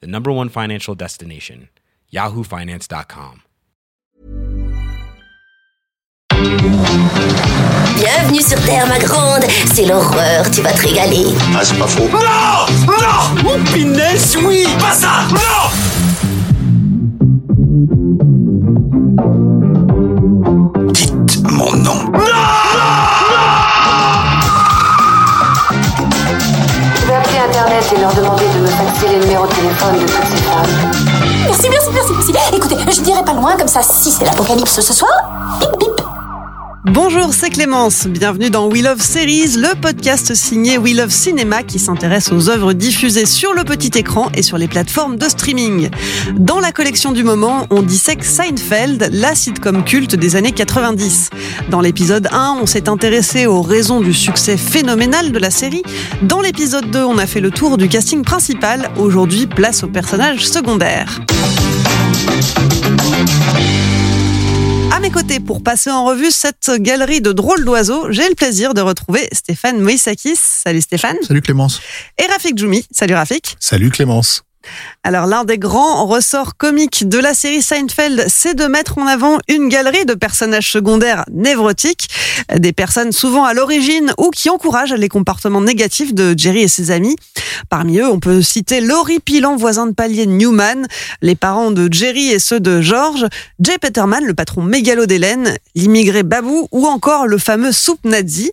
the number one financial destination, yahoofinance.com. Bienvenue sur Terre, ma grande. C'est l'horreur, tu vas te régaler. Ah, c'est pas faux. Non Non Oh, pinesse, oui Pas ça Non Dites de téléphone de. Merci, merci, merci, merci. Écoutez, je dirai pas loin, comme ça, si c'est l'apocalypse ce soir, bip bip. Bonjour, c'est Clémence. Bienvenue dans We Love Series, le podcast signé We Love Cinéma qui s'intéresse aux œuvres diffusées sur le petit écran et sur les plateformes de streaming. Dans la collection du moment, on dissèque Seinfeld, la sitcom culte des années 90. Dans l'épisode 1, on s'est intéressé aux raisons du succès phénoménal de la série. Dans l'épisode 2, on a fait le tour du casting principal. Aujourd'hui, place aux personnages secondaires. À mes côtés, pour passer en revue cette galerie de drôles d'oiseaux, j'ai le plaisir de retrouver Stéphane Moïsakis. Salut Stéphane. Salut Clémence. Et Rafik Djoumi. Salut Rafik. Salut Clémence. Alors l'un des grands ressorts comiques de la série Seinfeld, c'est de mettre en avant une galerie de personnages secondaires névrotiques, des personnes souvent à l'origine ou qui encouragent les comportements négatifs de Jerry et ses amis. Parmi eux, on peut citer l'horripilant voisin de palier Newman, les parents de Jerry et ceux de George, Jay Peterman, le patron mégalo d'Hélène, l'immigré Babou ou encore le fameux Soup Nazi.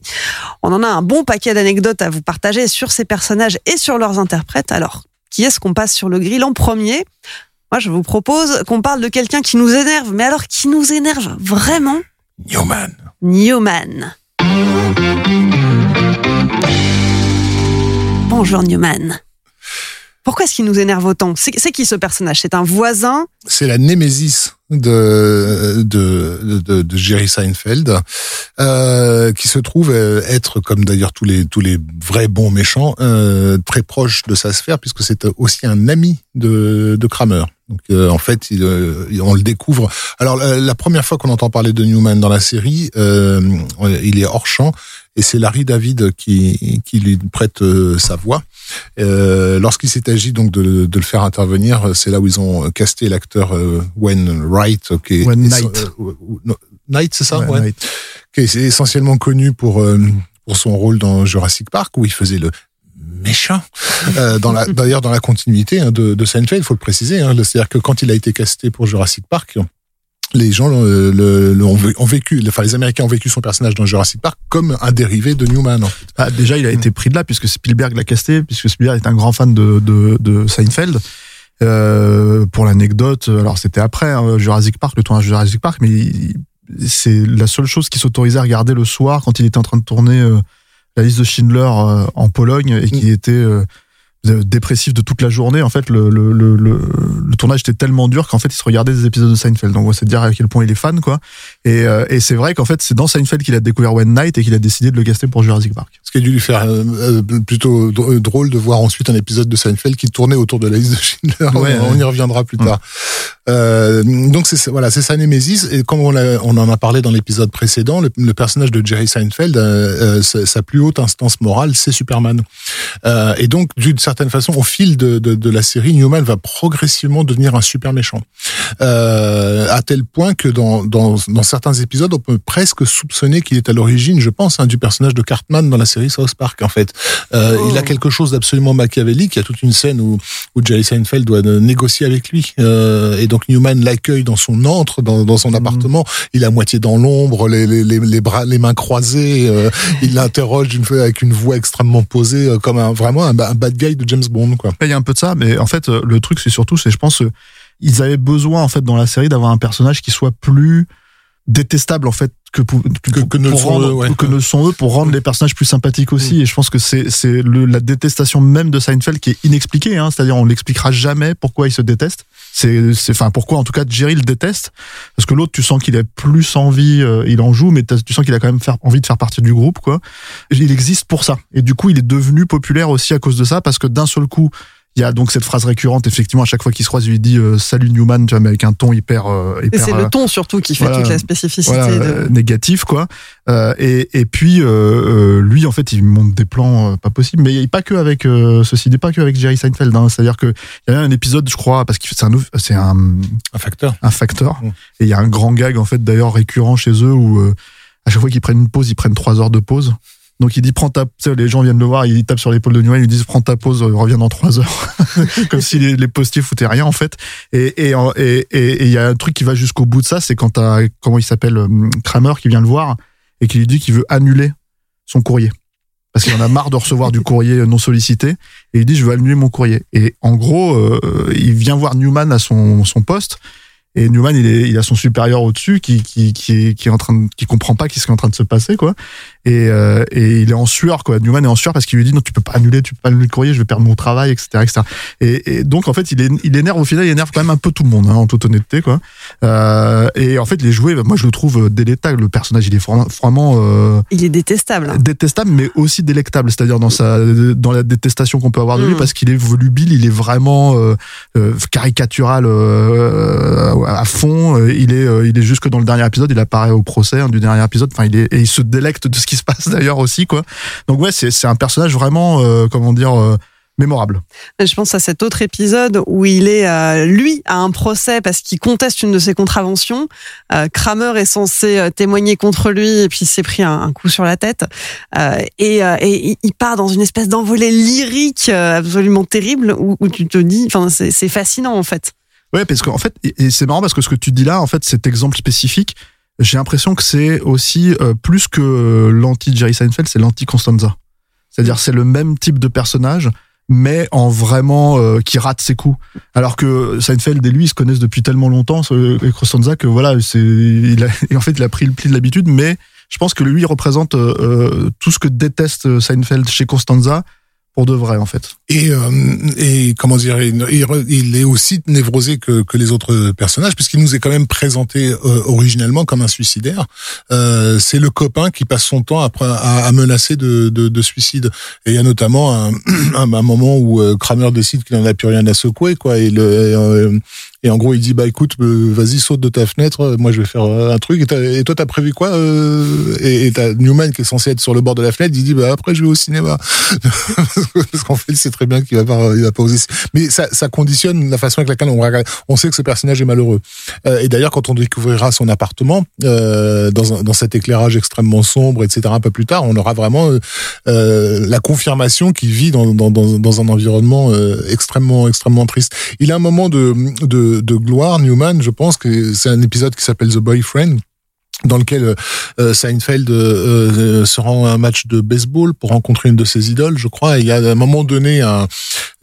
On en a un bon paquet d'anecdotes à vous partager sur ces personnages et sur leurs interprètes. Alors, qui est-ce qu'on passe sur le grill en premier? Moi, je vous propose qu'on parle de quelqu'un qui nous énerve, mais alors qui nous énerve vraiment? Newman. Newman. Bonjour Newman. Pourquoi est-ce qu'il nous énerve autant? C'est qui ce personnage? C'est un voisin? C'est la némésis de, de, de, de Jerry Seinfeld, euh, qui se trouve euh, être, comme d'ailleurs tous les, tous les vrais bons méchants, euh, très proche de sa sphère, puisque c'est aussi un ami de, de Kramer. Donc euh, en fait, il, euh, on le découvre. Alors la, la première fois qu'on entend parler de Newman dans la série, euh, il est hors champ et c'est Larry David qui, qui lui prête euh, sa voix. Euh, Lorsqu'il s'est agi donc de, de le faire intervenir, c'est là où ils ont casté l'acteur euh, Wayne Wright, qui Wayne est- Knight. euh, Knight, c'est ça, Ouais, ouais. Knight. Qui est essentiellement connu pour euh, pour son rôle dans Jurassic Park où il faisait le méchant. Euh, dans la, d'ailleurs, dans la continuité hein, de, de Seinfeld, il faut le préciser. Hein, c'est-à-dire que quand il a été casté pour Jurassic Park, les gens le, le- le- ont vé- ont vécu, enfin les Américains ont vécu son personnage dans Jurassic Park comme un dérivé de Newman. En fait. Ah, déjà, il a été pris de là puisque Spielberg l'a casté, puisque Spielberg est un grand fan de, de, de Seinfeld. Euh, pour l'anecdote, alors c'était après hein, Jurassic Park, le tournage de Jurassic Park, mais il- c'est la seule chose qu'il s'autorisait à regarder le soir quand il était en train de tourner euh, la liste de Schindler euh, en Pologne et qu'il était euh, dépressif de toute la journée. En fait, le, le, le, le, le tournage était tellement dur qu'en fait, il se regardait des épisodes de Seinfeld. Donc, c'est dire à quel point il est fan, quoi. Et, euh, et c'est vrai qu'en fait, c'est dans Seinfeld qu'il a découvert Wayne Knight et qu'il a décidé de le caster pour Jurassic Park. Ce qui a dû lui faire euh, euh, plutôt dr- drôle de voir ensuite un épisode de Seinfeld qui tournait autour de la liste de Schindler. Ouais, on, y reviendra plus tard. Euh, donc c'est voilà, c'est sa némésis et comme on, on en a parlé dans l'épisode précédent, le, personnage de Jerry Seinfeld, euh, euh, sa, sa plus haute instance morale, c'est Superman. Euh, et donc d'une certaine façon, au fil de, de, de la série, Newman va progressivement devenir un super méchant, euh, à tel point que dans, dans, dans certains épisodes, on peut presque soupçonner qu'il est à l'origine, je pense, hein, du personnage de Cartman dans la série South Park. En fait, euh, il a quelque chose d'absolument machiavélique. Il y a toute une scène où, où Jerry Seinfeld doit euh, négocier avec lui, euh, et donc Newman l'accueille dans son antre, dans, dans son appartement. Il est à moitié dans l'ombre, les, les, les, les bras, les mains croisées. il l'interroge d'une fois avec une voix extrêmement posée, comme un, vraiment un bad guy James Bond, quoi. Il y a un peu de ça, mais en fait, euh, le truc, c'est surtout, c'est, je pense, euh, ils avaient besoin, en fait, dans la série, d'avoir un personnage qui soit plus détestable, en fait, que, pour- que, ne pour sont rendre, eux, ouais. que ne sont eux pour rendre les personnages plus sympathiques aussi. Et je pense que c'est c'est le- la détestation même de Seinfeld qui est inexpliquée. Hein, C'est-à-dire on l'expliquera jamais pourquoi il se déteste. C'est c'est- enfin pourquoi en tout cas Jerry le déteste parce que l'autre tu sens qu'il a plus envie, euh, il en joue, mais tu sens qu'il a quand même faire, envie de faire partie du groupe quoi. Il existe pour ça. Et du coup il est devenu populaire aussi à cause de ça parce que d'un seul coup il y a donc cette phrase récurrente, effectivement, à chaque fois qu'il se croise, il lui dit euh, Salut Newman, tu vois, mais avec un ton hyper. euh, Et hyper c'est euh, le ton surtout qui fait voilà, toute la spécificité voilà, de. euh, négatif quoi Euh, et, et puis euh, euh, lui en fait il monte des plans euh, pas possibles mais pas que avec euh, ceci n'est pas que avec Jerry Seinfeld hein. c'est à dire que il y a un épisode je crois parce que c'est un c'est un, Un facteur. un facteur et il y a un grand gag en fait d'ailleurs récurrent chez eux où euh, à chaque fois qu'ils prennent une pause ils prennent trois heures de pause donc il dit prends ta les gens viennent le voir il tape sur l'épaule de Newman ils lui disent prends ta pause euh, reviens dans trois heures. Comme si les, les postiers foutaient rien en fait. Et et et et- il y a un truc qui va jusqu'au bout de ça c'est quand t'as comment il s'appelle euh, Kramer qui vient le voir et qui lui dit qu'il veut annuler son courrier. Parce qu'il en a marre de recevoir du courrier non sollicité et il dit je veux annuler mon courrier. Et en gros euh, il vient voir Newman à son son poste et Newman il est a son supérieur au-dessus qui qui est, qui est en train qui comprend pas qu'est-ce qui est en train de se passer quoi et euh, et il est en sueur quoi. Newman est en sueur parce qu'il lui dit non tu peux pas annuler tu peux pas annuler le courrier je vais perdre mon travail etc etc et, et donc en fait il est il énerve au final il énerve quand même un peu tout le monde hein, en toute honnêteté quoi. Euh, et en fait les jouets moi je le trouve délétable le personnage il est vraiment euh, Il est détestable. détestable mais aussi délectable. C'est-à-dire dans sa dans la détestation qu'on peut avoir de lui Mm. parce qu'il est volubile il est vraiment euh, euh, caricatural euh, à fond. Il est il est jusque dans le dernier épisode il apparaît au procès hein, du dernier épisode. Enfin il est et il se délecte de ce qui se passe d'ailleurs aussi quoi donc ouais c'est un personnage vraiment euh, comment dire euh, mémorable Je pense à cet autre épisode où il est, euh, lui, à un procès parce qu'il conteste une de ses contraventions. Euh, Kramer est censé euh, témoigner contre lui et puis il s'est pris un, un coup sur la tête. Euh, et, euh, et il- part dans une espèce d'envolée lyrique euh, absolument terrible où, où tu te dis, enfin, c'est fascinant en fait. Ouais, parce qu'en fait, et c'est marrant parce que ce que tu dis là, en fait, cet exemple spécifique, j'ai l'impression que c'est aussi euh, plus que l'anti Jerry Seinfeld, c'est l'anti Constanza. C'est-à-dire, c'est le même type de personnage, mais en vraiment euh, qui rate ses coups. Alors que Seinfeld et lui ils se connaissent depuis tellement longtemps, et Costanza, que voilà, c'est, il a, en fait, il a pris le pli de l'habitude, mais je pense que lui il représente euh, euh, tout ce que déteste Seinfeld chez Costanza pour de vrai, en fait. Et, euh, et comment dire, il, est aussi névrosé que, que les autres personnages, puisqu'il nous est quand même présenté euh, originellement comme un suicidaire. Euh, c'est le copain qui passe son temps à, à, à menacer de, de, de suicide. Et il y a notamment un, un, moment où euh, Kramer décide qu'il n'en a plus rien à secouer, quoi. Et, le, et, euh, en gros, il dit bah écoute, euh, vas-y saute de ta fenêtre, moi je vais faire euh, un truc. Et, toi t'as prévu quoi euh, Et t'as Newman qui est censé être sur le bord de la fenêtre, il dit bah après je vais au cinéma parce qu'en fait sait très bien qu'il va pas, il va pas oser. Mais ça, ça conditionne la façon avec laquelle on. On sait que ce personnage est malheureux. Euh, et d'ailleurs quand on découvrira son appartement euh, dans, dans cet éclairage extrêmement sombre, etc. Un peu plus tard, on aura vraiment euh, euh, la confirmation qu'il vit dans, dans, dans, un environnement euh, extrêmement extrêmement triste. Il a un moment de, de, de gloire, Newman, je pense que c'est un épisode qui s'appelle The Boyfriend dans lequel euh, Seinfeld euh, euh, se rend à un match de baseball pour rencontrer une de ses idoles, je crois. Et il y a à un moment donné,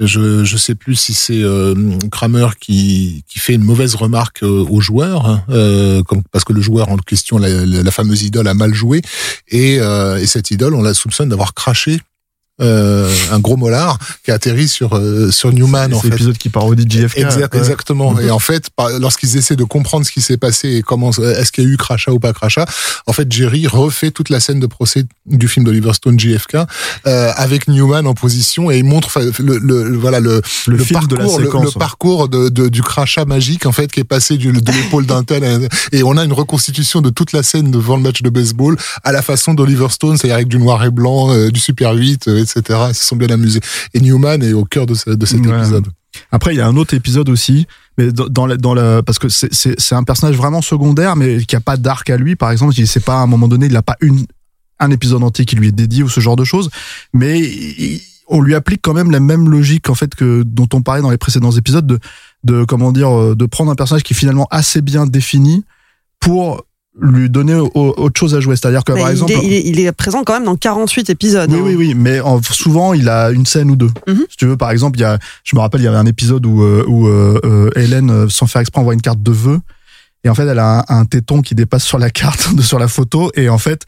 je je sais plus si c'est euh, Kramer qui qui fait une mauvaise remarque euh, au joueur, hein, euh, parce que le joueur en question, la, la, fameuse idole, a mal joué, et, euh, et cette idole, on la soupçonne d'avoir craché. Euh, un gros molar qui a atterri sur euh, sur Newman en c'est l'épisode qui parodie JFK. Exact, ouais. Exactement. Et en fait, lorsqu'ils essaient de comprendre ce qui s'est passé et comment est-ce qu'il y a eu crachat ou pas crachat, en fait, Jerry refait toute la scène de procès du film d'Oliver Stone JFK euh, avec Newman en position et il montre le, le- voilà le, Le le fil de la parcours, le- séquence, le, ouais. parcours de, de- du crachat magique en fait qui est passé du, de l'épaule d'un tel à- et on a une reconstitution de toute la scène devant le match de baseball à la façon d'Oliver Stone, c'est-à-dire avec du noir et blanc, euh, du Super 8, euh, etc. Ils se sont bien amusés. Et Newman est au cœur de, ce- de cet Ouais. épisode. Après, il y a un autre épisode aussi, mais dans, la, dans la, parce que c'est- un personnage vraiment secondaire, mais qui a pas d'arc à lui. Par exemple, il c'est pas à un moment donné, il n'a pas une un épisode entier qui lui est dédié ou ce genre de choses, mais il- on lui applique quand même la même logique en fait que dont on parlait dans les précédents épisodes de de comment dire euh, de prendre un personnage qui est finalement assez bien défini pour lui donner au- autre chose à jouer. C'est-à-dire que par il, exemple, est, il, est, il est présent quand même dans 48 épisodes. oui, hein. oui, oui, mais en- souvent il a une scène ou deux. Mhm. Si tu veux, par exemple, il y a, je me rappelle, il y avait un épisode où, euh, où euh, euh, Hélène, euh, sans faire exprès, envoie une carte de vœux Et en fait, elle a un, un téton qui dépasse sur la carte, sur la photo. Et en fait,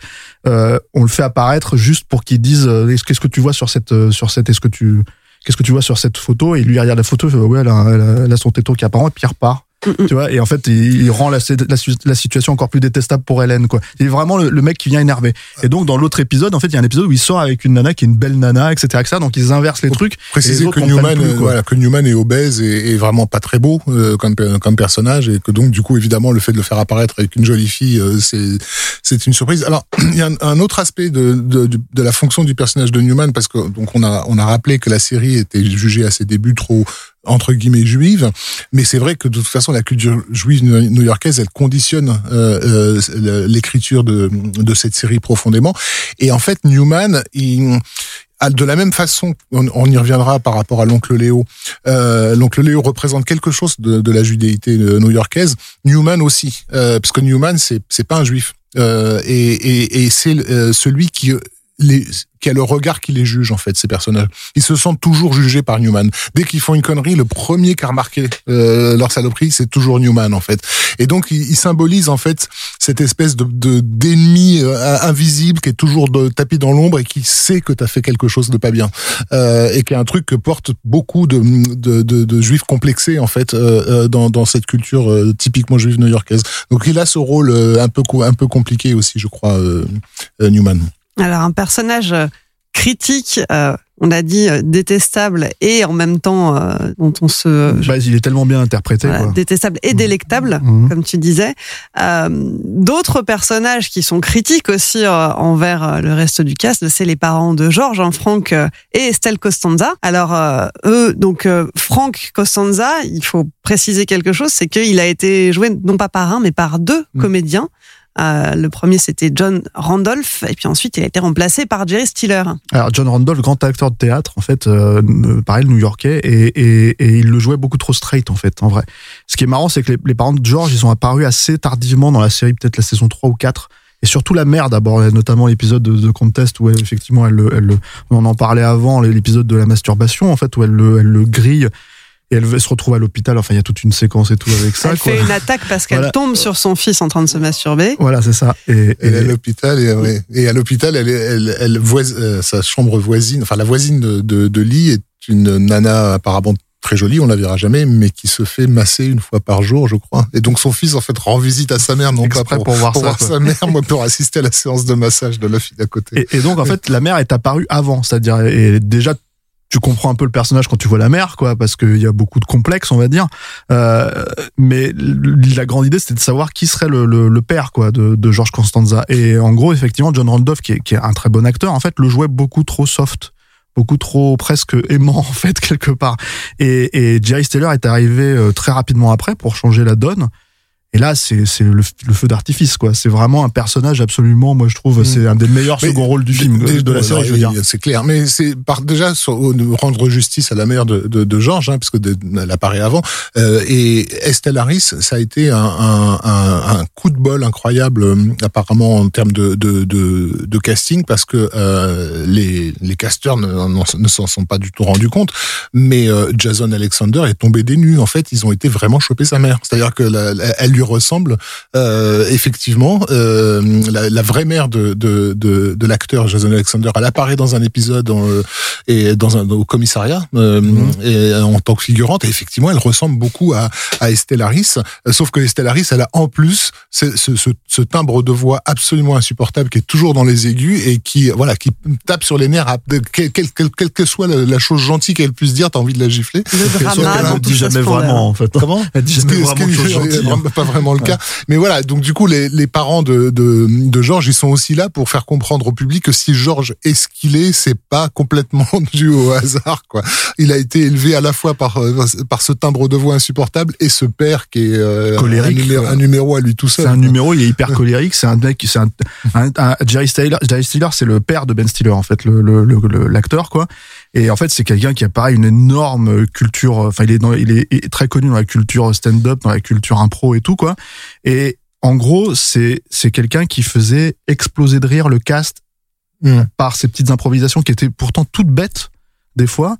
euh, on le fait apparaître juste pour qu'ils disent euh, Est-ce- qu'est-ce que tu vois sur cette, sur cette, est-ce que tu, qu'est-ce que tu vois sur cette photo? Et lui il regarde la photo, il fait ouais, elle a, elle a- elle a son téton qui apparaît, et puis il repart. Tu vois, et en fait, il, il rend la, la, la situation encore plus détestable pour Hélène, quoi. Il est vraiment le, le mec qui vient énerver. Et donc, dans l'autre épisode, en fait, il y a un épisode où il sort avec une nana qui est une belle nana, etc., etc. Donc, ils inversent les trucs. Préciser que Newman, plus, euh, quoi. voilà, que Newman est obèse et, et vraiment pas très beau euh, comme, per- comme personnage et que donc du coup évidemment le fait de le faire apparaître avec une jolie fille euh, c'est c'est une surprise. Alors il y a un, un autre aspect de, de de de la fonction du personnage de Newman parce que donc on a on a rappelé que la série était jugée à ses débuts trop entre guillemets juive, mais c'est vrai que de toute façon la culture juive new-yorkaise elle conditionne euh, euh, l'écriture de de cette série profondément et en fait Newman il de la même façon, on, on y reviendra par rapport à l'oncle Léo. Euh, l'oncle Léo représente quelque chose de, de la judéité euh, new-yorkaise. Newman aussi, euh, parce que Newman c'est c'est pas un juif euh, et, et, et c'est euh, celui qui les qui a le regard qui les juge en fait ces personnages. Ils se sentent toujours jugés par Newman. Dès qu'ils font une connerie, le premier qui a remarqué euh, leur saloperie, c'est toujours Newman en fait. Et donc il, il symbolise en fait cette espèce de de- d'ennemi euh, invisible qui est toujours de, tapis dans l'ombre et qui sait que t'as fait quelque chose de pas bien euh, et qui est un truc que portent beaucoup de de, de, de juifs complexés en fait euh, euh, dans dans cette culture euh, typiquement juive new-yorkaise. Donc il a ce rôle un peu un peu compliqué aussi, je crois, Newman. Alors, un personnage euh, critique, euh, on a dit euh, détestable et en même temps euh, dont on se. Bah, il est tellement bien interprété, voilà, quoi. détestable et délectable, Mhm. comme tu disais. Euh, D'autres personnages qui sont critiques aussi euh, envers euh, le reste du cast, c'est les parents de Georges, hein, Franck euh, et Estelle Costanza. Alors euh, eux, donc euh, Franck Costanza, il faut préciser quelque chose, c'est qu'il a été joué non pas par un mais par deux comédiens. Euh, le premier c'était John Randolph et puis ensuite il a été remplacé par Jerry Stiller. Alors John Randolph, grand acteur de théâtre, en fait, euh, pareil, new-yorkais, et, il le jouait beaucoup trop straight, en fait, en vrai. Ce qui est marrant, c'est que les, parents de George, ils sont apparus assez tardivement dans la série, peut-être la saison 3 ou 4. Et surtout la mère d'abord, notamment l'épisode de, Contest où effectivement on en parlait avant, l'épisode de la masturbation en fait où elle le, elle le grille et elle, se retrouve à l'hôpital. Enfin, il y a toute une séquence et tout avec ça. Elle quoi. fait une attaque parce qu'elle Voilà. tombe sur son fils en train de se masturber. Voilà, c'est ça. Et, Elle est à l'hôpital et, ouais. et à l'hôpital, elle, elle, elle voise- euh, sa chambre voisine, enfin la voisine de, de, de lit est une nana apparemment très jolie, on la verra jamais, mais qui se fait masser une fois par jour, je crois. Et donc son fils en fait rend visite à sa mère, non Exprès pas pour, pour voir ça, quoi. sa mère, moi pour assister à la séance de massage de la fille d'à côté. Et, et donc en fait la mère est apparue avant, c'est-à-dire et déjà tu comprends un peu le personnage quand tu vois la mère, quoi, parce qu'il y a beaucoup de complexes, on va dire. Euh, mais la grande idée, c'était de savoir qui serait le, le, le père, quoi, de, de George Costanza. Et en gros, effectivement, John Randolph, qui est, qui est un très bon acteur, en fait, le jouait beaucoup trop soft, beaucoup trop presque aimant, en fait, quelque part. Et, et Jerry Stiller est arrivé euh, très rapidement après pour changer la donne. Et là, c'est c'est le, le feu d'artifice, quoi. C'est vraiment un personnage absolument, moi je trouve, c'est un des meilleurs Mais second rôles du film, de, de la série, ouais, je veux dire. oui, C'est clair, mais c'est par déjà sur- rendre justice à la mère de, de, de Georges, hein, parce que de- elle apparaît avant. Euh, et Estelle Harris, ça a été un, un, un, un coup de bol incroyable, euh, apparemment en termes de, de, de, de casting, parce que euh, les, les casteurs ne, ne s'en sont pas du tout rendus compte. Mais euh, Jason Alexander est tombé des nues. En fait, ils ont été vraiment choper sa mère. C'est-à-dire que la- elle lui ressemble euh, effectivement. Euh, la, la vraie mère de, de, de, de l'acteur Jason Alexander, elle apparaît dans un épisode en, euh, et dans un au commissariat euh, et, en tant que figurante. Et effectivement, elle ressemble beaucoup à, à Estelle Harris. Sauf que Estelle Harris, elle a en plus ce, ce, ce, ce timbre de voix absolument insupportable qui est toujours dans les aigus et qui voilà qui tape sur les nerfs. à- Quelle quelle- quelle- quelle que soit la, la chose gentille qu'elle puisse dire, t'as envie de la gifler. Le drama toute dit jamais vraiment, en fait. Comment Elle dit Ce jamais vraiment pas vraiment le cas. Mais voilà, donc du coup, les, les parents de, de, de Georges, ils sont aussi là pour faire comprendre au public que si Georges est ce qu'il est, c'est pas complètement dû au hasard, quoi. Il a été élevé à la fois par, euh, par ce timbre de voix insupportable et ce père qui est euh, Colérique. un, numéro, un numéro à lui tout seul. C'est un numéro, il est hyper colérique. C'est un mec, c'est un, un, un- Jerry Stiller. Jerry Stiller, c'est le père de Ben Stiller en fait, le le- le- le- l'acteur quoi. Et en fait, c'est quelqu'un qui a pareil une énorme culture. Enfin, il est dans, il est très connu dans la culture stand-up, dans la culture impro et tout quoi. Et en gros, c'est c'est quelqu'un qui faisait exploser de rire le cast Mm. par ses petites improvisations qui étaient pourtant toutes bêtes des fois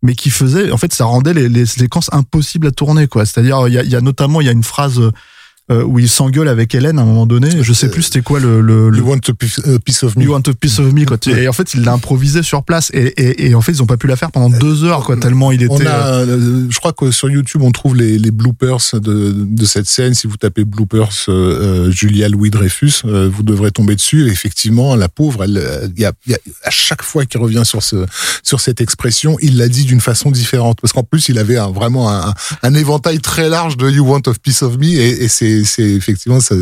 mais qui faisait en fait ça rendait les, les séquences impossibles à tourner quoi c'est-à-dire il y a, il y a notamment il y a une phrase euh, où il s'engueule avec Hélène à un moment donné. Je sais plus c'était quoi le, le, le You want a piece, a piece of me. You want a piece of me quoi. Et en fait il l'a improvisé sur place et, et, et en fait ils ont pas pu la faire pendant deux heures quoi tellement il était. On a, euh, euh, je crois que sur YouTube, on trouve les, les bloopers de, de cette scène. Si vous tapez bloopers euh, euh, Julia Louis Dreyfus, euh, vous devrez tomber dessus. Et effectivement, la pauvre, elle, euh, il y a, y a- à chaque fois qu'il revient sur ce, sur cette expression, il l'a dit d'une façon différente. Parce qu'en plus, il avait un- vraiment un, un éventail très large de You want a piece of me, et, et c'est, c'est effectivement, ça-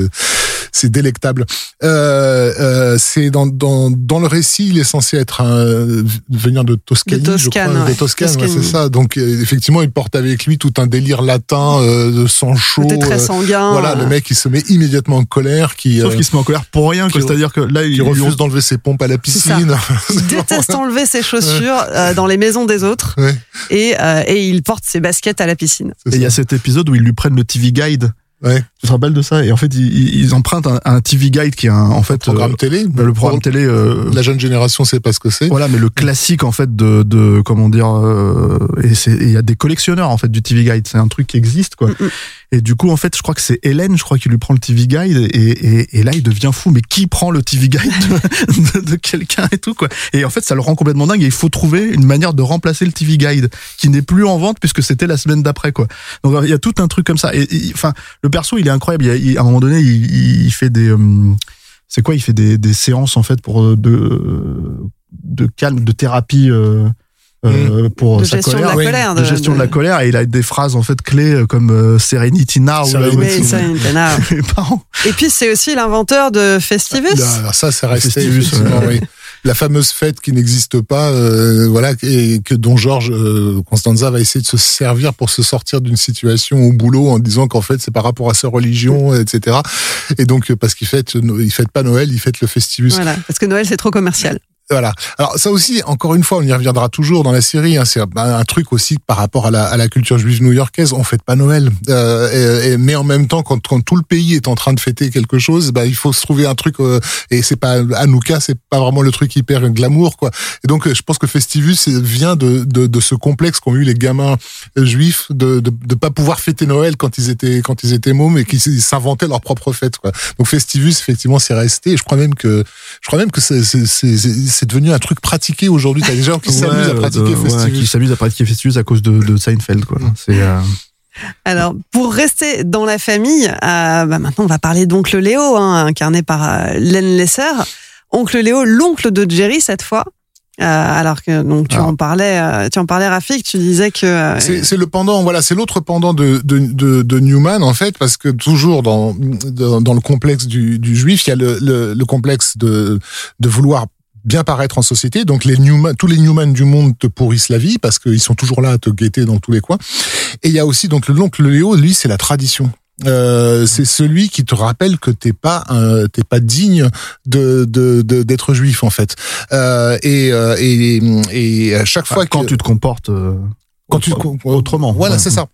c'est délectable. Euh, euh, c'est dans, dans, dans le récit, il est censé être un, venir de Toscanie, De je Toscane, crois, ouais. de Toscane, ouais, c'est ça. Donc euh, effectivement, il porte avec lui tout un délire latin euh, de sang chaud. Très euh, sanguin. voilà, le mec, il se met immédiatement en colère, qui, Sauf euh, qu'il se met en colère pour rien C'est-à-dire que là il refuse d'enlever ses pompes à la piscine. Il déteste enlever ses chaussures euh, dans les maisons des autres Ouais, et, euh, et il porte ses baskets à la piscine. Et il y a cet épisode où ils lui prennent le TV Guide. Ouais. Tu te rappelles de ça? Et en fait, ils, empruntent un, un TV Guide qui est un, en fait programme euh, télé. bah, le programme télé. euh, La jeune génération sait pas ce que c'est. Voilà, mais le classique en fait de, de comment dire, euh, et c'est et il y a des collectionneurs en fait du TV Guide. C'est un truc qui existe quoi. Mm, mm. Et du coup en fait, je crois que c'est Hélène, je crois qui lui prend le TV Guide et, et, et là il devient fou. Mais qui prend le TV Guide de, de- quelqu'un et tout quoi? Et en fait, ça le rend complètement dingue. Et il faut trouver une manière de remplacer le TV Guide qui n'est plus en vente puisque c'était la semaine d'après quoi. Donc il y a tout un truc comme ça. Et enfin, le perso il est incroyable. Il il- à un moment donné, il, il fait des euh, c'est quoi? Il fait des, des séances en fait pour euh, de de calme, de thérapie euh, euh, pour De sa gestion de colère, la Oui, colère, de, de- gestion de... la colère. Et il a des phrases en fait clés euh, comme euh, Serenity Now. Serenity. là, Oui. Et puis c'est aussi l'inventeur de Festivus. Alors ça, c'est resté Festivus, oui. La fameuse fête qui n'existe pas, euh, voilà, et que dont Georges euh, Constanza va essayer de se servir pour se sortir d'une situation au boulot en disant qu'en fait c'est par rapport à sa religion, etc. Et donc parce qu'il fête, il fête pas Noël, il fête le Festivus. Voilà, parce que Noël c'est trop commercial. Voilà. Alors ça aussi, encore une fois, on y reviendra toujours dans la série. Hein, c'est un, truc aussi par rapport à la, à la culture juive new-yorkaise. On fête pas Noël, euh, et, mais en même temps, quand, quand tout le pays est en train de fêter quelque chose, bah, il faut se trouver un truc. euh, et c'est pas Hanouka, c'est pas vraiment le truc hyper glamour, quoi. Et donc, euh, je pense que Festivus c'est- vient de, de, de ce complexe qu'ont eu les gamins euh, juifs de, de de pas pouvoir fêter Noël quand ils étaient quand ils étaient mômes et qu'ils s'inventaient leur propre fête, quoi. Donc Festivus, effectivement, c'est resté. Je crois même que je crois même que c'est c'est- devenu un truc pratiqué aujourd'hui. T'as des gens qui s'amusent à Ouais, pratiquer de- ouais, Festivus. qui s'amusent à pratiquer Festivus à cause de, de Seinfeld quoi. C'est euh, Alors, pour rester dans la famille, euh, bah maintenant on va parler d'Oncle Léo, hein, incarné par euh, Len Lesser. Oncle Léo, l'oncle de Jerry cette fois. Euh, alors que donc tu Ah. en parlais, euh, tu en parlais Rafik, tu disais que euh, C'est c'est le pendant, voilà, c'est l'autre pendant de, de, de, de Newman en fait, parce que toujours dans dans, dans le complexe du, du juif, il y a le, le, le complexe de de vouloir bien paraître en société. Donc les Newman, tous les Newman du monde te pourrissent la vie parce qu'ils sont toujours là à te guetter dans tous les coins. Et il y a aussi donc le l'oncle Léo, lui, c'est la tradition. Euh, c'est celui qui te rappelle que t'es pas euh, t'es pas digne de de de- d'être juif en fait euh, et, euh, et et à chaque fois quand que tu te comportes euh, quand tu autre- autrement. voilà, Ouais. c'est ça.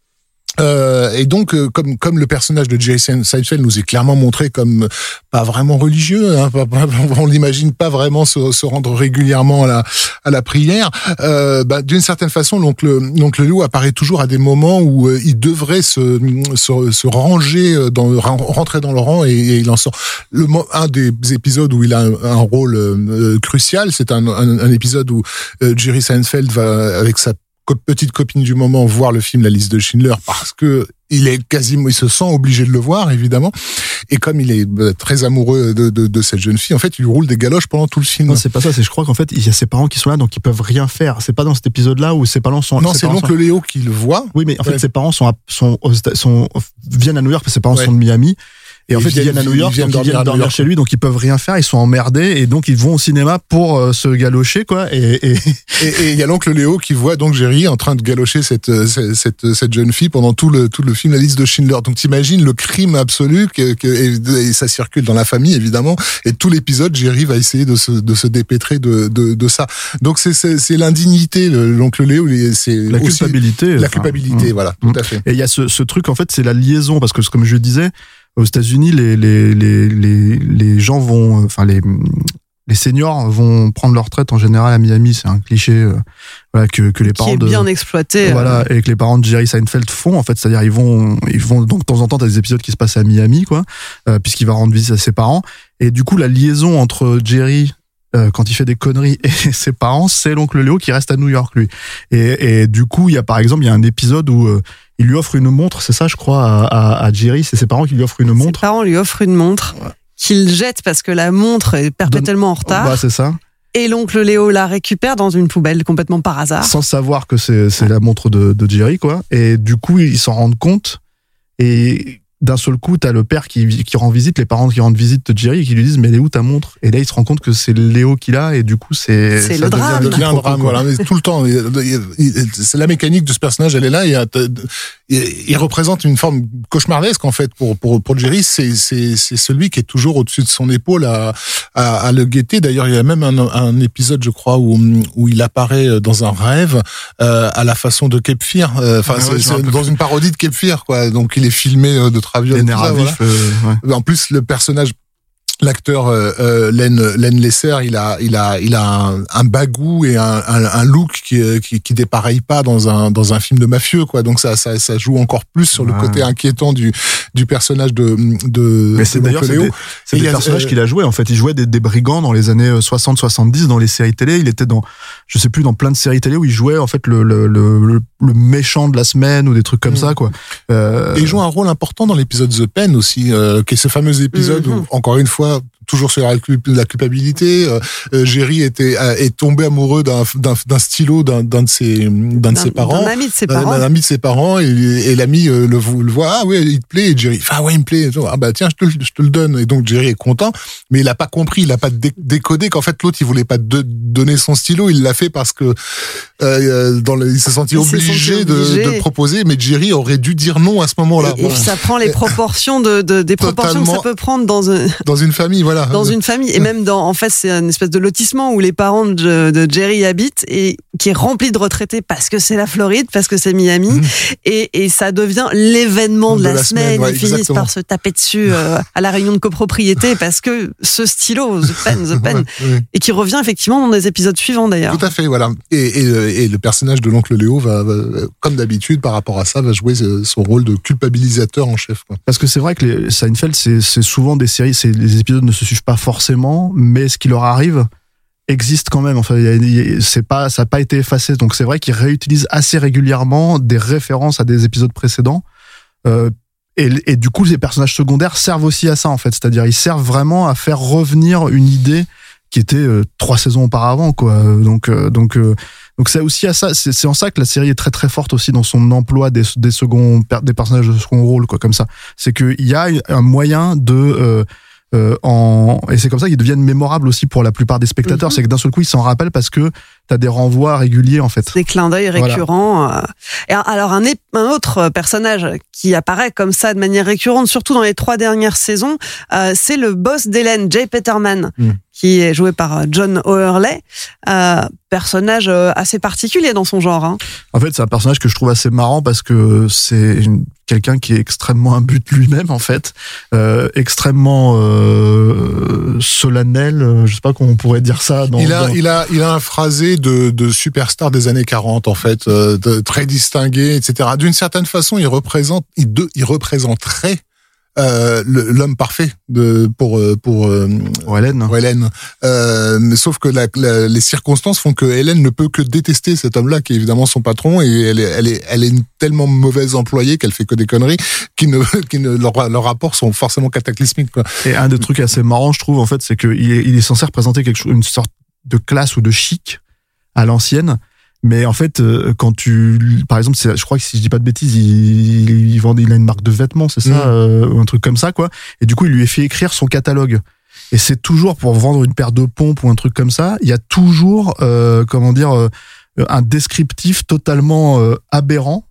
Euh, et donc, euh, comme comme le personnage de Jason Seinfeld nous est clairement montré comme pas vraiment religieux, hein, on l'imagine pas vraiment se, se rendre régulièrement à la à la prière. Euh, bah, D'une certaine façon, l'oncle l'oncle Lou apparaît toujours à des moments où euh, il devrait se, se se ranger dans rentrer dans le rang et, il en sort. Le un des épisodes où il a un, un rôle euh, crucial, c'est un, un, un épisode où euh, Jerry Seinfeld va avec sa petite copine du moment voir le film La liste de Schindler parce que il est quasiment, il se sent obligé de le voir évidemment. Et comme il est euh, très amoureux de, de, de cette jeune fille, en fait, il lui roule des galoches pendant tout le film. Non, c'est pas ça. C'est je crois qu'en fait il y a ses parents qui sont là, donc ils peuvent rien faire. C'est pas dans cet épisode-là où ses parents sont. Non, c'est l'oncle Léo qui le voit. Oui, mais en fait ses parents sont à- sont, aux sont viennent à New York parce que ses parents Ouais. sont de Miami. Et en fait, ils viennent- à New York, ils viennent dormir York. chez lui, donc ils peuvent rien faire, ils sont emmerdés, et donc ils vont au cinéma pour euh, se galocher, quoi. Et, et, Et y a l'oncle Léo qui voit donc Jerry en train de galocher cette, euh, cette, cette, cette jeune fille pendant tout le, tout le film La liste de Schindler. Donc t'imagines le crime absolu que, que, et, ça circule dans la famille évidemment. Et tout l'épisode, Jerry va essayer de se, de se dépêtrer de, de, de ça. Donc c'est, c'est, l'indignité, le- l'oncle Léo, c'est la aussi culpabilité. La culpabilité, hum. voilà, Mm. tout à fait. Et il y a ce, ce truc, en fait, c'est la liaison, parce que comme je disais, aux États-Unis, les, les, les, les, les gens vont, enfin les les seniors vont prendre leur retraite en général à Miami, c'est un cliché euh, voilà, que, que les Qui parents est de bien exploité. euh, voilà et que les parents de Jerry Seinfeld font en fait, c'est-à-dire ils vont ils vont donc de temps en temps t'as des épisodes qui se passent à Miami quoi, euh, puisqu'il va rendre visite à ses parents et du coup la liaison entre Jerry euh, quand il fait des conneries et ses parents, c'est l'oncle Léo qui reste à New York lui. Et, et du coup, il y a par exemple, il y a un épisode où euh, il lui offre une montre, c'est ça, je crois, à, à, à Jerry, c'est ses parents qui lui offrent une Ses montre. parents lui offrent une montre qu'il jette parce que la montre est perpétuellement en retard. Bah, c'est ça. et l'oncle Léo la récupère dans une poubelle complètement par hasard. sans savoir que c'est c'est la montre de, de Jerry quoi et du coup ils s'en rendent compte et d'un seul coup t'as le père qui, qui rend visite les parents qui rendent visite de Jerry et qui lui disent mais elle est où ta montre? Et là il se rend compte que c'est Léo qui l'a et du coup c'est C'est le drame. Quiproquo, drame, voilà, mais tout le temps. C'est la mécanique de ce personnage, elle est là. Et il, il représente une forme cauchemardesque en fait pour pour pour Jerry. C'est c'est c'est celui qui est toujours au-dessus de son épaule à à, à le guetter. D'ailleurs, il y a même un, un épisode, je crois, où où il apparaît dans un rêve euh, à la façon de Cape Fear. Euh, Enfin, Ah ouais, c'est rappelle. dans une parodie de Cape Fear, quoi. Donc, il est filmé euh, de travers. les nerfs à vif, euh, ouais. En plus, le personnage, l'acteur euh, euh, Len Len Lesser, il a il a il a un, un bagou et un, un, un look qui, euh, qui qui dépareille pas dans un dans un film de mafieux quoi. Donc ça ça ça joue encore plus sur le côté inquiétant du du personnage de de, mais c'est d'ailleurs c'est des, c'est des a, personnages euh, qu'il a joué en fait il jouait des, des brigands dans les années 60-70 dans les séries télé il était dans je sais plus dans plein de séries télé où il jouait en fait le le, le, le- méchant de la semaine ou des trucs comme Mm. ça quoi euh, Et il joue un rôle important dans l'épisode The Pen aussi, euh, qui est ce fameux épisode Mhm. où, encore une fois, toujours sur la, culp- la culpabilité, euh, euh, Jerry était euh, est tombé amoureux d'un stylo d'un de ses d'un de ses parents. D'un ami de ses parents. d'un ami de ses parents et, et l'ami euh, le, le voit ah ouais il te plaît et Jerry ah ouais il me plaît ah bah tiens je te, le- je te le donne et donc Jerry est content mais il a pas compris il a pas dé- décodé qu'en fait l'autre il voulait pas de- donner son stylo il l'a fait parce que euh, dans le, il s'est senti obligé, de- proposer mais Jerry aurait dû dire non à ce moment-là. Et, et puis ça prend les proportions de, de- des proportions que ça peut prendre dans un, dans une famille voilà dans une famille et même dans en fait c'est une espèce de lotissement où les parents de, de Jerry habitent et qui est rempli de retraités parce que c'est la Floride parce que c'est Miami Mhm. et, et ça devient l'événement de, De la, la semaine, semaine, ouais, ils finissent par se taper dessus euh, à la réunion de copropriété parce que ce stylo The Pen The Pen Ouais, ouais. et qui revient effectivement dans des épisodes suivants d'ailleurs Tout à fait, voilà. Et, et, et le personnage de l'oncle Léo va, va- comme d'habitude, par rapport à ça, va jouer euh, son rôle de culpabilisateur en chef. Quoi. Parce que c'est vrai que les Seinfeld, c'est c'est souvent des séries, c'est les épisodes ne se suivent pas forcément, mais ce qui leur arrive existe quand même. Enfin, c'est pas, ça n'a pas été effacé. Donc c'est vrai qu'ils réutilisent assez régulièrement des références à des épisodes précédents. Euh, et, et du coup, les personnages secondaires servent aussi à ça en fait. C'est-à-dire, ils servent vraiment à faire revenir une idée qui était euh, trois saisons auparavant. Donc, euh, donc, donc c'est aussi à ça. C'est en ça que la série est très très forte aussi dans son emploi des, des seconds, des personnages de second rôle, quoi, comme ça. C'est qu'il y a un moyen de euh, euh, en et c'est comme ça qu'ils deviennent mémorables aussi pour la plupart des spectateurs. Mhm. C'est que d'un seul coup ils s'en rappellent parce que t'as des renvois réguliers en fait. des clins d'œil Voilà. récurrents. euh. Et alors un, autre personnage qui apparaît comme ça de manière récurrente, surtout dans les trois dernières saisons, euh, c'est le boss d'Hélène, Jay Peterman, Mm. Qui est joué par John O'Hurley. Euh, personnage euh, assez particulier dans son genre. Hein. En fait, c'est un personnage que je trouve assez marrant parce que c'est quelqu'un qui est extrêmement imbu de lui-même en fait, euh, extrêmement euh, solennel. euh, Je sais pas comment on pourrait dire ça. Dans, il, a, dans- il, a, il a un phrasé de, de superstar des années 40, en fait, euh, de, très distingué, etc. D'une certaine façon, il représente, il, de, il représenterait euh, l'homme parfait de, pour, euh, pour, euh, Hélène. Hélène. Euh, mais sauf que la, la- les circonstances font que Hélène ne peut que détester cet homme-là, qui est évidemment son patron, et elle est, elle est, elle est une tellement mauvaise employée qu'elle fait que des conneries, qui ne, qui ne, leurs leurs rapports sont forcément cataclysmiques. Quoi. Et un des trucs assez marrants, je trouve, en fait, c'est qu'il est, il est censé représenter quelque chose, une sorte de classe ou de chic à l'ancienne. Mais en fait, euh, quand tu, par exemple, je crois que si je dis pas de bêtises, il, il, vend, il a une marque de vêtements, c'est ça, Mm. euh, ou un truc comme ça, quoi. Et du coup, il lui a fait écrire son catalogue. Et c'est toujours pour vendre une paire de pompes ou un truc comme ça. Il y a toujours, euh, comment dire, un descriptif totalement euh, aberrant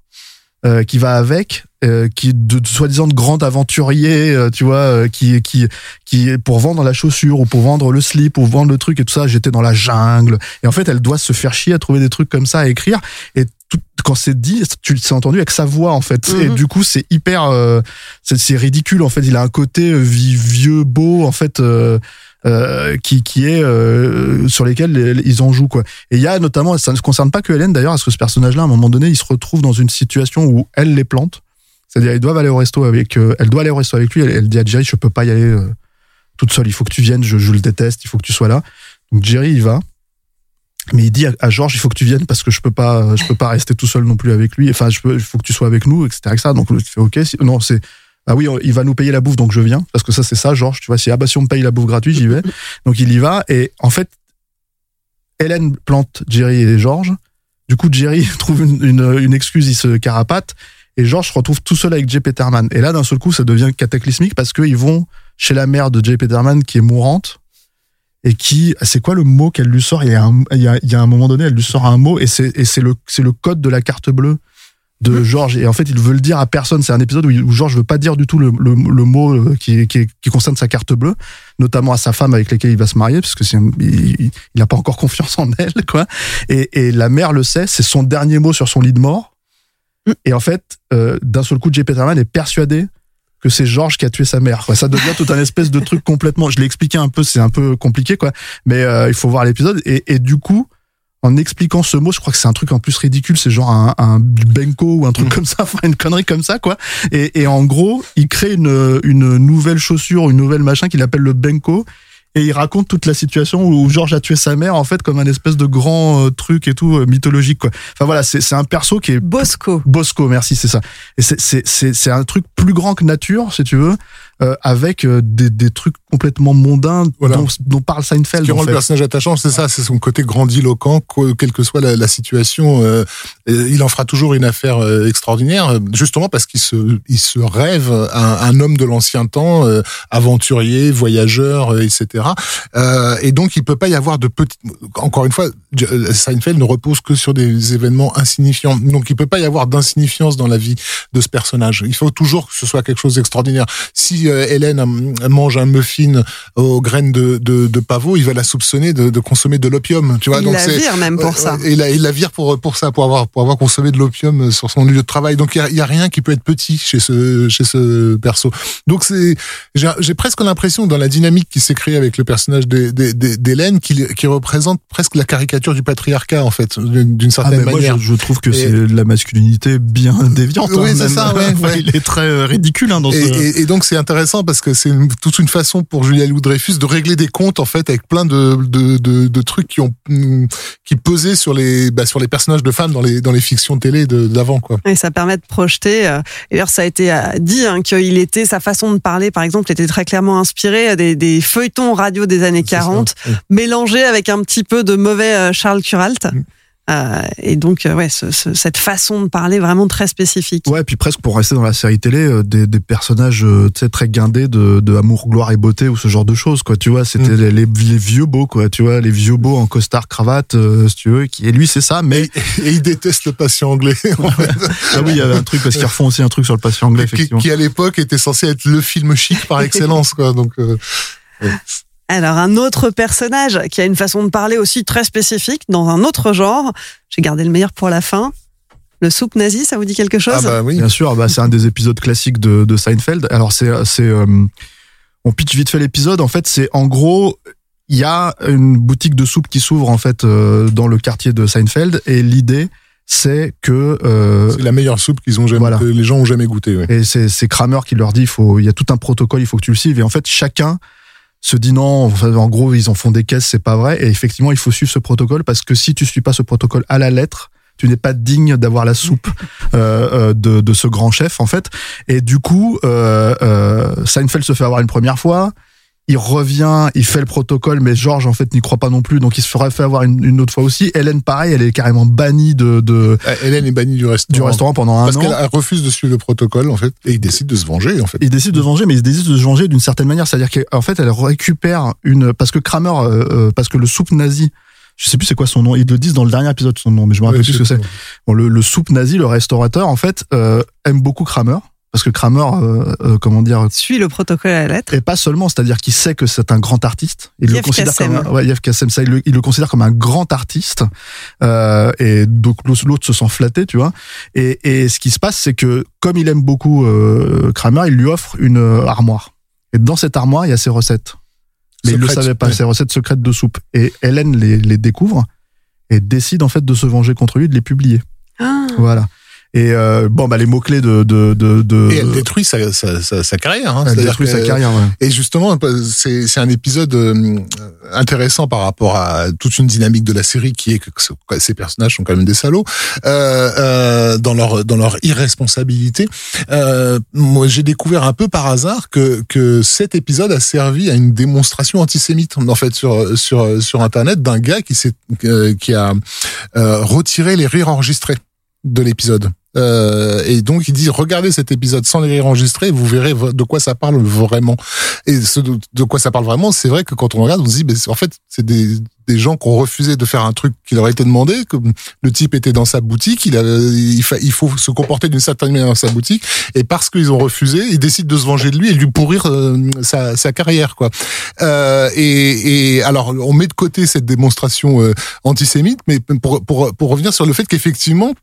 qui va avec, euh, qui de, de soi-disant de grand aventurier, euh, tu vois, euh, qui qui qui pour vendre la chaussure ou pour vendre le slip ou vendre le truc et tout ça, j'étais dans la jungle. Et en fait, elle doit se faire chier à trouver des trucs comme ça à écrire. Et tout, quand c'est dit, tu l'as entendu avec sa voix en fait. Et Mhm. du coup, c'est hyper, c'est ridicule en fait. Il a un côté vi- vieux beau en fait. euh, qui qui est euh, sur lesquels ils en jouent quoi. Et il y a notamment, ça ne concerne pas que Hélène d'ailleurs, parce que ce personnage-là, à un moment donné, il se retrouve dans une situation où elle les plante. C'est-à-dire, ils doivent aller au resto avec, euh, elle doit aller au resto avec lui. Elle, dit à Jerry, je peux pas y aller euh, toute seule. Il faut que tu viennes. Je, je le déteste. Il faut que tu sois là. Donc Jerry y va. Mais il dit à, à George, il faut que tu viennes parce que je peux pas, je peux pas rester tout seul non plus avec lui. Enfin, je il faut que tu sois avec nous, etc. Donc, il fait OK. Non, c'est, ah oui, il va nous payer la bouffe, donc je viens. Parce que ça, c'est ça, George. Tu vois, si, ah bah, si on me paye la bouffe gratuite, j'y vais. Donc, il y va. Et en fait, Hélène plante Jerry et George. Du coup, Jerry trouve une, une, une excuse, il se carapate. Et George se retrouve tout seul avec Jay Peterman. Et là, d'un seul coup, ça devient cataclysmique parce qu'ils vont chez la mère de Jay Peterman qui est mourante. Et qui, c'est quoi le mot qu'elle lui sort? Il y, a un, il, y a, il y a un moment donné, elle lui sort un mot et c'est le code de la carte bleue de George. Et en fait, il veut le dire à personne. C'est un épisode où, où George veut pas dire du tout le, le, le mot euh, qui, qui, qui concerne sa carte bleue, notamment à sa femme avec laquelle il va se marier, parce que c'est il, il- il a pas encore confiance en elle, quoi. Et, et la mère le sait, c'est son dernier mot sur son lit de mort. Et en fait, euh, d'un seul coup, Jay Peterman est persuadé que c'est George qui a tué sa mère. quoi. Ça devient tout un espèce de truc complètement. Je l'ai expliqué un peu, c'est un peu compliqué, quoi. Mais euh, il faut voir l'épisode. Et, et du coup, en expliquant ce mot, je crois que c'est un truc en plus ridicule, c'est genre un, un benko ou un truc comme ça, enfin une connerie comme ça, quoi. Et, et en gros, il crée une, une nouvelle chaussure, une nouvelle machin qu'il appelle le benko. Et il raconte toute la situation où George a tué sa mère, en fait, comme un espèce de grand euh, truc et tout, euh, mythologique, quoi. Enfin voilà, c'est un perso qui est Bosco. Bosco, merci, c'est ça. Et c'est c'est- c'est un truc plus grand que nature, si tu veux, euh, avec euh, des, des trucs complètement mondains Voilà. dont, dont parle Seinfeld. Ce qui en rend le personnage attachant, c'est ça, c'est son côté grandiloquent, quoi- quelle que soit la, la situation. euh, il en fera toujours une affaire euh, extraordinaire, euh, justement parce qu'il se, il se rêve un, un homme de l'ancien temps, euh, aventurier, voyageur, euh, etc. Euh, et donc, il peut pas y avoir de petits. Encore une fois, Seinfeld ne repose que sur des événements insignifiants. Donc, il peut pas y avoir d'insignifiance dans la vie de ce personnage. Il faut toujours que ce soit quelque chose d'extraordinaire. Si euh, Hélène hum, mange un muffin aux graines de, de, de pavot, il va la soupçonner de, de consommer de l'opium. Tu vois, Il donc la vire même pour Ouais, ça. il la, il la vire pour pour ça, pour avoir pour avoir consommé de l'opium sur son lieu de travail. Donc il y a, il y a rien qui peut être petit chez ce chez ce perso. Donc c'est j'ai presque l'impression dans la dynamique qui s'est créée avec le personnage d'Hé- d'Hé- d'Hé- d'Hélène qui qui représente presque la caricature du patriarcat en fait d'une Ah, certaine mais moi, manière. je, je trouve que c'est de la masculinité bien déviante. Oui, hein, c'est ça, ouais, ouais. Il est très euh, ridicule hein, dans Et, ce. et- et donc c'est intéressant parce que c'est toute une façon pour Julia Louis Dreyfus de régler des comptes en fait avec plein de, de, de, de trucs qui ont qui pesaient sur les bah, sur les personnages de femmes dans les dans les fictions télé de- d'avant quoi. Et ça permet de projeter. euh, Et d'ailleurs, ça a été euh, dit hein, qu'il était sa façon de parler, par exemple, était très clairement inspirée des, des feuilletons radio des années C'est ça. 40, Oui. mélangés avec un petit peu de mauvais euh, Charles Kuralt. Mm. Euh, et donc, euh, ouais, ce- ce- cette façon de parler vraiment très spécifique. Ouais, puis presque pour rester dans la série télé, euh, des, des personnages euh, très guindés de, de amour, gloire et beauté ou ce genre de choses, quoi. Tu vois, c'était Mm. les, les, les vieux beaux, quoi. Tu vois, les vieux beaux en costard cravate, euh, si tu veux. Qui, et lui, c'est ça, mais Et il déteste le patient anglais en fait, ah oui, il y avait un truc parce qu'ils refont aussi un truc sur le patient anglais, qui, effectivement. qui, à l'époque était censé être le film chic par excellence quoi. Donc euh, Alors, un autre personnage qui a une façon de parler aussi très spécifique, dans un autre genre. J'ai gardé le meilleur pour la fin. Le soupe nazi, ça vous dit quelque chose? ah bah oui. Bien sûr, bah, c'est un des épisodes classiques de, de Seinfeld. Alors c'est c'est euh, on pitch vite fait l'épisode. En fait, c'est en gros il y a une boutique de soupe qui s'ouvre en fait euh, dans le quartier de Seinfeld et l'idée c'est que euh, C'est la meilleure soupe qu'ils ont jamais Voilà. que les gens ont jamais goûté. Ouais. et c'est c'est Kramer qui leur dit il faut il y a tout un protocole il faut que tu le suives et en fait chacun se dit non en gros ils en font des caisses c'est pas vrai. Et effectivement il faut suivre ce protocole parce que si tu suis pas ce protocole à la lettre tu n'es pas digne d'avoir la soupe euh, euh, de, de ce grand chef en fait. Et du coup euh, euh, Seinfeld se fait avoir une première fois il revient, il fait le protocole, mais George en fait n'y croit pas non plus, donc il se ferait fait avoir une, une autre fois aussi. Hélène, pareil, elle est carrément bannie de, de Euh, Hélène est bannie du restaurant. du restaurant pendant un parce an. qu'elle elle refuse de suivre le protocole en fait et il décide de se venger en fait. Il décide de se venger, mais il décide de se venger d'une certaine manière. C'est-à-dire qu'en fait, elle récupère une, parce que Kramer, euh, euh, parce que le soupe nazi, je sais plus c'est quoi son nom, ils le disent dans le dernier épisode son nom, mais je me rappelle plus ce que c'est. Bon, le, le soupe nazi, le restaurateur, en fait, euh, aime beaucoup Kramer. Parce que Kramer, euh, euh, comment dire, Suit le protocole à la lettre. et pas seulement, c'est-à-dire qu'il sait que c'est un grand artiste. Il le considère Kassem. comme un, ouais, Yev Kassem, ça, il le, il le considère comme un grand artiste. Euh, et donc l'autre se sent flatté, tu vois. Et, et ce qui se passe, c'est que comme il aime beaucoup euh, Kramer, il lui offre une euh, armoire. Et dans cette armoire, il y a ses recettes. Mais il le Secrète, savait pas, ouais. ces recettes secrètes de soupe. Et Hélène les, les découvre et décide en fait de se venger contre lui, de les publier. Ah. Voilà. Et euh, bon, bah les mots clés de de de, de Et elle détruit sa, sa, sa, sa carrière. Hein. elle détruit sa carrière. Ouais. Et justement, c'est c'est un épisode euh, intéressant par rapport à toute une dynamique de la série qui est que ce- ces personnages sont quand même des salauds euh, euh, dans leur dans leur irresponsabilité. Euh, moi, j'ai découvert un peu par hasard que que cet épisode a servi à une démonstration antisémite en fait sur sur sur internet d'un gars qui s'est euh, qui a euh, retiré les rires enregistrés de l'épisode. Euh, et donc il dit regardez cet épisode sans les rires enregistrés, vous verrez de quoi ça parle vraiment. Et ce de, quoi ça parle vraiment, c'est vrai que quand on regarde, on se dit c'est- en fait c'est des, des gens qui ont refusé de faire un truc qui leur a été demandé. Que le type était dans sa boutique, il, a, il, fa- il faut se comporter d'une certaine manière dans sa boutique, et parce qu'ils ont refusé, ils décident de se venger de lui et lui pourrir euh, sa, sa carrière quoi. Euh, et, et alors on met de côté cette démonstration euh, antisémite, mais pour, pour, pour revenir sur le fait qu'effectivement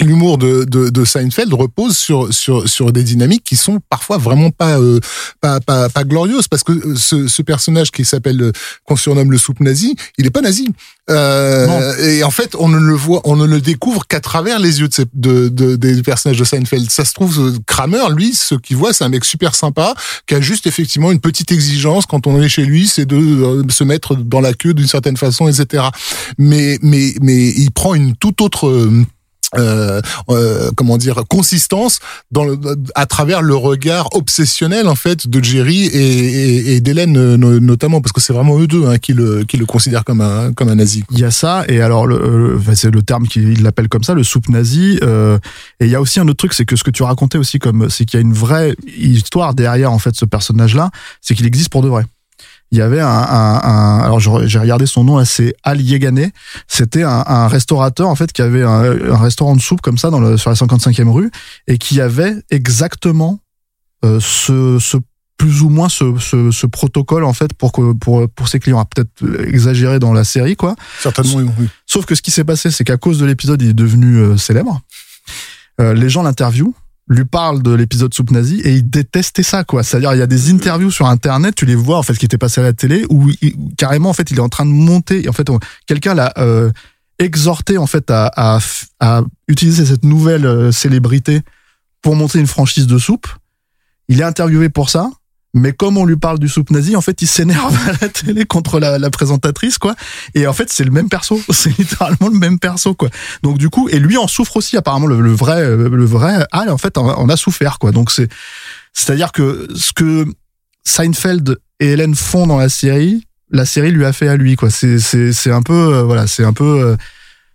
l'humour de, de, de Seinfeld repose sur, sur, sur des dynamiques qui sont parfois vraiment pas, euh, pas, pas, pas glorieuses parce que euh, ce, ce personnage qui s'appelle, euh, qu'on surnomme le soupe nazi, il est pas nazi. Euh, et en fait, on ne le voit, on ne le découvre qu'à travers les yeux de, ces- de, de- des personnages de Seinfeld. Ça se trouve, euh, Kramer, lui, ce qu'il voit, c'est un mec super sympa qui a juste effectivement une petite exigence quand on est chez lui, c'est de se mettre dans la queue d'une certaine façon, etc. Mais, mais, mais il prend une toute autre euh, euh, comment dire consistance dans le, à travers le regard obsessionnel en fait de Jerry et, d'Hélène euh, no- notamment parce que c'est vraiment eux deux hein, qui le qui le considèrent comme un comme un nazi. Il y a ça, et alors le, euh, enfin, c'est le terme qu'il l'appelle comme ça, le soupe nazi. euh, et il y a aussi un autre truc, c'est que ce que tu racontais aussi, comme c'est qu'il y a une vraie histoire derrière en fait ce personnage-là, c'est qu'il existe pour de vrai. Il y avait un, un, un- alors j'ai regardé son nom, là, c'est Al Yegane. C'était un, un restaurateur en fait qui avait un, un restaurant de soupe comme ça dans le, sur la 55e rue et qui avait exactement euh, ce, ce plus ou moins ce, ce, ce protocole en fait pour que pour pour ses clients. Peut-être exagéré dans la série quoi. Certainement. oui. Sauf que ce qui s'est passé, c'est qu'à cause de l'épisode, il est devenu euh, célèbre. Euh, les gens l'interviewent, lui parlent de l'épisode Soupe Nazi et il détestait ça, quoi. C'est-à-dire, il y a des interviews sur Internet, tu les vois, en fait, qui étaient passées à la télé, où il- carrément, en fait, il est en train de monter. Et en fait, quelqu'un l'a euh, exhorté, en fait, à, à utiliser cette nouvelle euh, célébrité pour monter une franchise de soupe. Il est interviewé pour ça. Mais comme on lui parle du soupe nazi, en fait, il s'énerve à la télé contre la, la présentatrice, quoi. Et en fait, c'est le même perso. C'est littéralement le même perso, quoi. Donc du coup, et lui en souffre aussi. Apparemment, le, le vrai, euh, le vrai Al, en fait, en a souffert, quoi. Donc c'est, c'est-à-dire que ce que Seinfeld et Hélène font dans la série, la série lui a fait à lui, quoi. C'est, c'est, c'est un peu, euh, voilà, c'est un peu, euh,